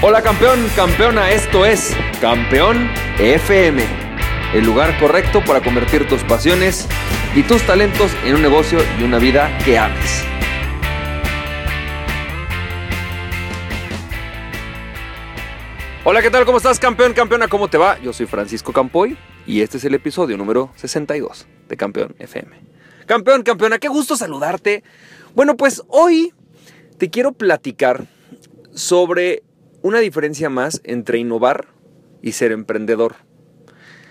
Hola campeón, campeona, esto es Campeón FM, el lugar correcto para convertir tus pasiones y tus talentos en un negocio y una vida que ames. Hola, ¿qué tal? ¿Cómo estás, campeón, campeona? ¿Cómo te va? Yo soy Francisco Campoy y este es el episodio número 62 de Campeón FM. Campeón, campeona, qué gusto saludarte. Bueno, pues hoy te quiero platicar sobre una diferencia más entre innovar y ser emprendedor.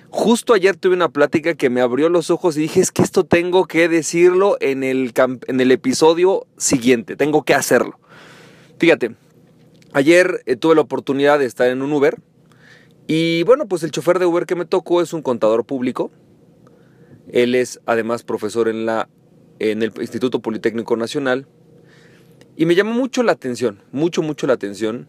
Justo ayer tuve una plática que me abrió los ojos y dije, es que esto tengo que decirlo en el, en el episodio siguiente, tengo que hacerlo. Fíjate, ayer eh, tuve la oportunidad de estar en un Uber y bueno, pues el chofer de Uber que me tocó es un contador público. Él es además profesor en, la, en el Instituto Politécnico Nacional. Y me llamó mucho la atención, mucho, mucho la atención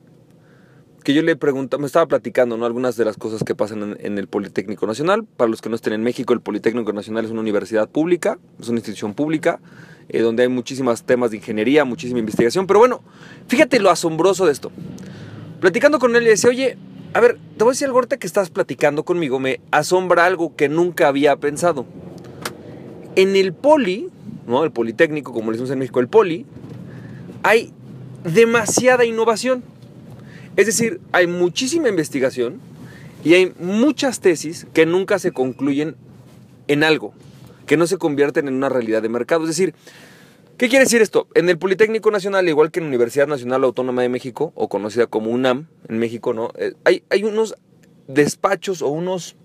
que yo le preguntaba, me estaba platicando ¿no? algunas de las cosas que pasan en, el Politécnico Nacional. Para los que no estén en México, el Politécnico Nacional es una universidad pública, es una institución pública, eh, donde hay muchísimos temas de ingeniería, muchísima investigación. Pero bueno, fíjate lo asombroso de esto. Platicando con él, le decía, oye, a ver, te voy a decir algo ahorita que estás platicando conmigo, me asombra algo que nunca había pensado. En el Poli, ¿no? el Politécnico, como le decimos en México, el Poli, hay demasiada innovación. Es decir, hay muchísima investigación y hay muchas tesis que nunca se concluyen en algo, que no se convierten en una realidad de mercado. Es decir, ¿qué quiere decir esto? En el Politécnico Nacional, igual que en la Universidad Nacional Autónoma de México, o conocida como UNAM en México, ¿no? Eh, hay, unos despachos o unos,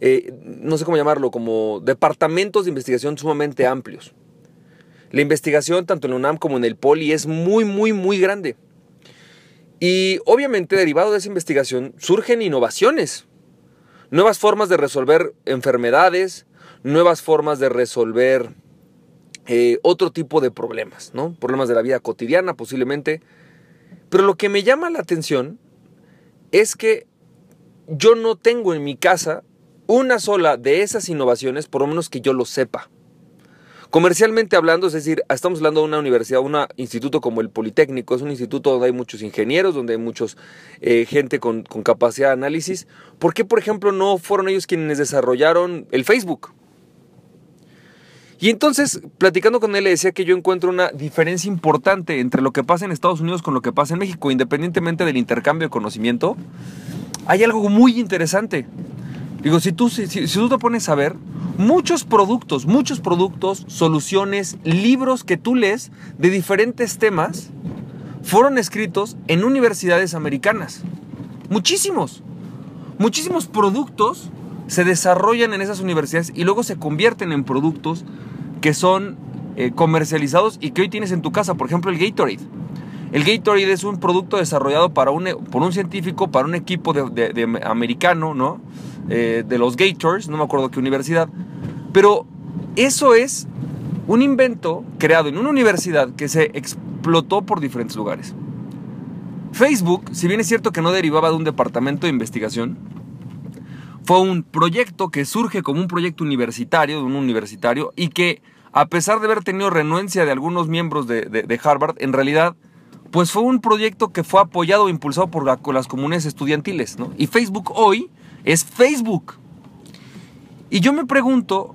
eh, no sé cómo llamarlo, como departamentos de investigación sumamente amplios. La investigación, tanto en la UNAM como en el Poli, es muy, muy, muy grande. Y obviamente derivado de esa investigación surgen innovaciones, nuevas formas de resolver enfermedades, nuevas formas de resolver eh, otro tipo de problemas, ¿no? Problemas de la vida cotidiana posiblemente. Pero lo que me llama la atención es que yo no tengo en mi casa una sola de esas innovaciones, por lo menos que yo lo sepa. Comercialmente hablando, es decir, estamos hablando de una universidad, un instituto como el Politécnico, es un instituto donde hay muchos ingenieros, donde hay muchos eh, gente con, con capacidad de análisis. ¿Por qué, por ejemplo, no fueron ellos quienes desarrollaron el Facebook? Y entonces, platicando con él, le decía que yo encuentro una diferencia importante entre lo que pasa en Estados Unidos con lo que pasa en México, independientemente del intercambio de conocimiento. Hay algo muy interesante. Digo, si tú, si, tú te pones a ver, muchos productos, muchos productos, soluciones, libros que tú lees de diferentes temas fueron escritos en universidades americanas. Muchísimos. Muchísimos productos se desarrollan en esas universidades y luego se convierten en productos que son eh, comercializados y que hoy tienes en tu casa. Por ejemplo, el Gatorade. El Gatorade es un producto desarrollado para un, por un científico, para un equipo de, americano, ¿no? Eh, de los Gators, no me acuerdo qué universidad, pero eso es un invento creado en una universidad que se explotó por diferentes lugares. Facebook, si bien es cierto que no derivaba de un departamento de investigación, fue un proyecto que surge como un proyecto universitario, de un universitario, y que a pesar de haber tenido renuencia de algunos miembros de, Harvard, en realidad, pues fue un proyecto que fue apoyado e impulsado por, las comunidades estudiantiles, Y Facebook hoy es Facebook. Y yo me pregunto,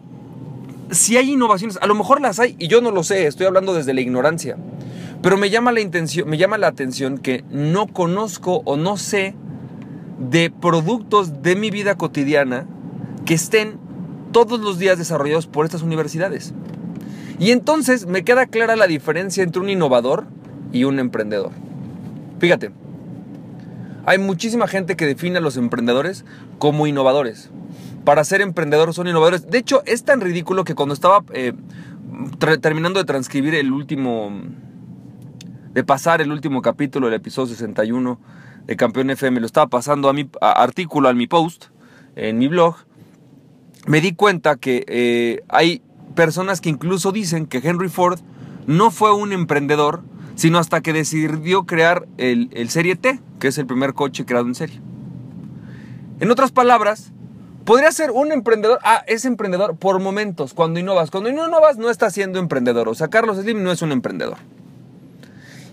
si hay innovaciones, a lo mejor las hay y yo no lo sé, estoy hablando desde la ignorancia. Pero me llama la intención, me llama la atención que no conozco o no sé de productos de mi vida cotidiana que estén todos los días desarrollados por estas universidades. Y entonces me queda clara la diferencia entre un innovador y un emprendedor. Fíjate, hay muchísima gente que define a los emprendedores como innovadores para ser emprendedores son innovadores. De hecho, es tan ridículo que cuando estaba eh, terminando de transcribir el último, de pasar el último capítulo del episodio 61 de Campeón FM, lo estaba pasando a mi artículo, a mi post, en mi blog, me di cuenta que eh, hay personas que incluso dicen que Henry Ford no fue un emprendedor, sino hasta que decidió crear el Serie T, es el primer coche creado en serie. En otras palabras, Podría ser un emprendedor. Ah, es emprendedor por momentos, cuando innovas. Cuando no innovas, no estás siendo emprendedor. O sea, Carlos Slim no es un emprendedor.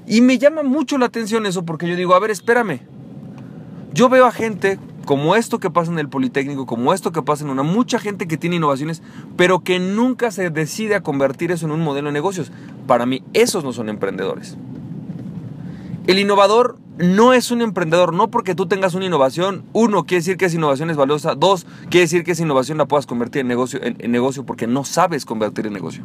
Y me llama mucho la atención eso porque yo digo, a ver, espérame. Yo veo a gente como esto que pasa en el Politécnico, como esto que pasa en una, mucha gente que tiene innovaciones, pero que nunca se decide a convertir eso en un modelo de negocios. Para mí, esos no son emprendedores. El innovador no es un emprendedor, no porque tú tengas una innovación, uno, quiere decir que esa innovación es valiosa, dos, quiere decir que esa innovación la puedas convertir en negocio, en, negocio porque no sabes convertir en negocio.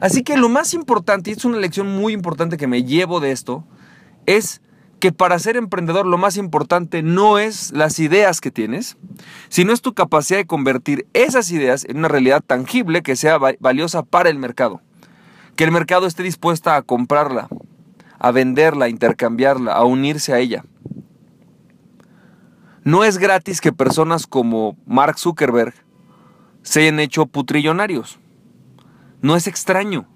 Así que lo más importante, y es una lección muy importante que me llevo de esto, es que para ser emprendedor lo más importante no es las ideas que tienes, sino es tu capacidad de convertir esas ideas en una realidad tangible que sea valiosa para el mercado. Que el mercado esté dispuesta a comprarla, a venderla, a intercambiarla, a unirse a ella. No es gratis que personas como Mark Zuckerberg se hayan hecho putrillonarios. No es extraño.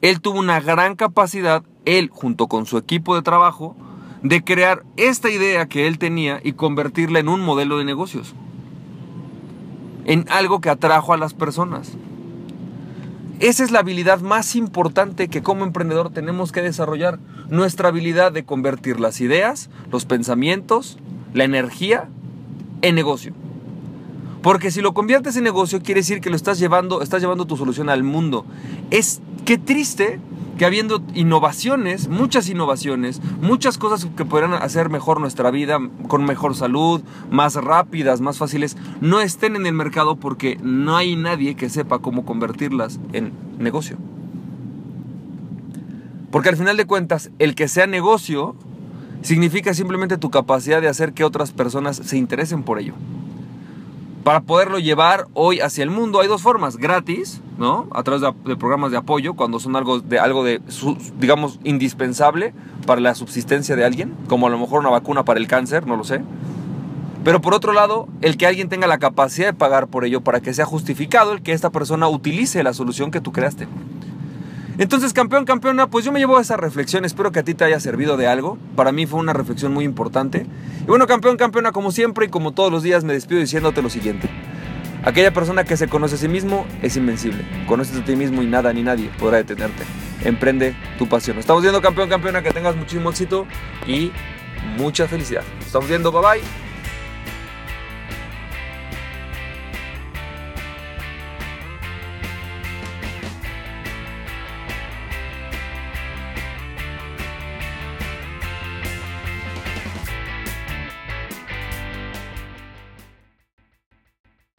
Él tuvo una gran capacidad, él junto con su equipo de trabajo, de crear esta idea que él tenía y convertirla en un modelo de negocios. En algo que atrajo a las personas. Esa es la habilidad más importante que como emprendedor tenemos que desarrollar. Nuestra habilidad de convertir las ideas, los pensamientos, la energía en negocio. Porque si lo conviertes en negocio quiere decir que lo estás llevando, estás llevando tu solución al mundo. Es qué triste que habiendo innovaciones, muchas innovaciones, muchas cosas que podrían hacer mejor nuestra vida, con mejor salud, más rápidas, más fáciles, no estén en el mercado porque no hay nadie que sepa cómo convertirlas en negocio. Porque al final de cuentas, el que sea negocio significa simplemente tu capacidad de hacer que otras personas se interesen por ello para poderlo llevar hoy hacia el mundo hay dos formas, gratis, ¿no? A través de, programas de apoyo, cuando son algo de, algo de, digamos, indispensable para la subsistencia de alguien, como a lo mejor una vacuna para el cáncer, no lo sé. Pero por otro lado, el que alguien tenga la capacidad de pagar por ello para que sea justificado el que esta persona utilice la solución que tú creaste. Entonces, campeón, campeona, pues yo me llevo a esa reflexión, espero que a ti te haya servido de algo. Para mí fue una reflexión muy importante. Y bueno, campeón, campeona, como siempre y como todos los días me despido diciéndote lo siguiente. Aquella persona que se conoce a sí mismo es invencible. Conoces a ti mismo y nada ni nadie podrá detenerte. Emprende tu pasión. Estamos viendo, campeón, campeona, que tengas muchísimo éxito y mucha felicidad. Estamos viendo, bye bye.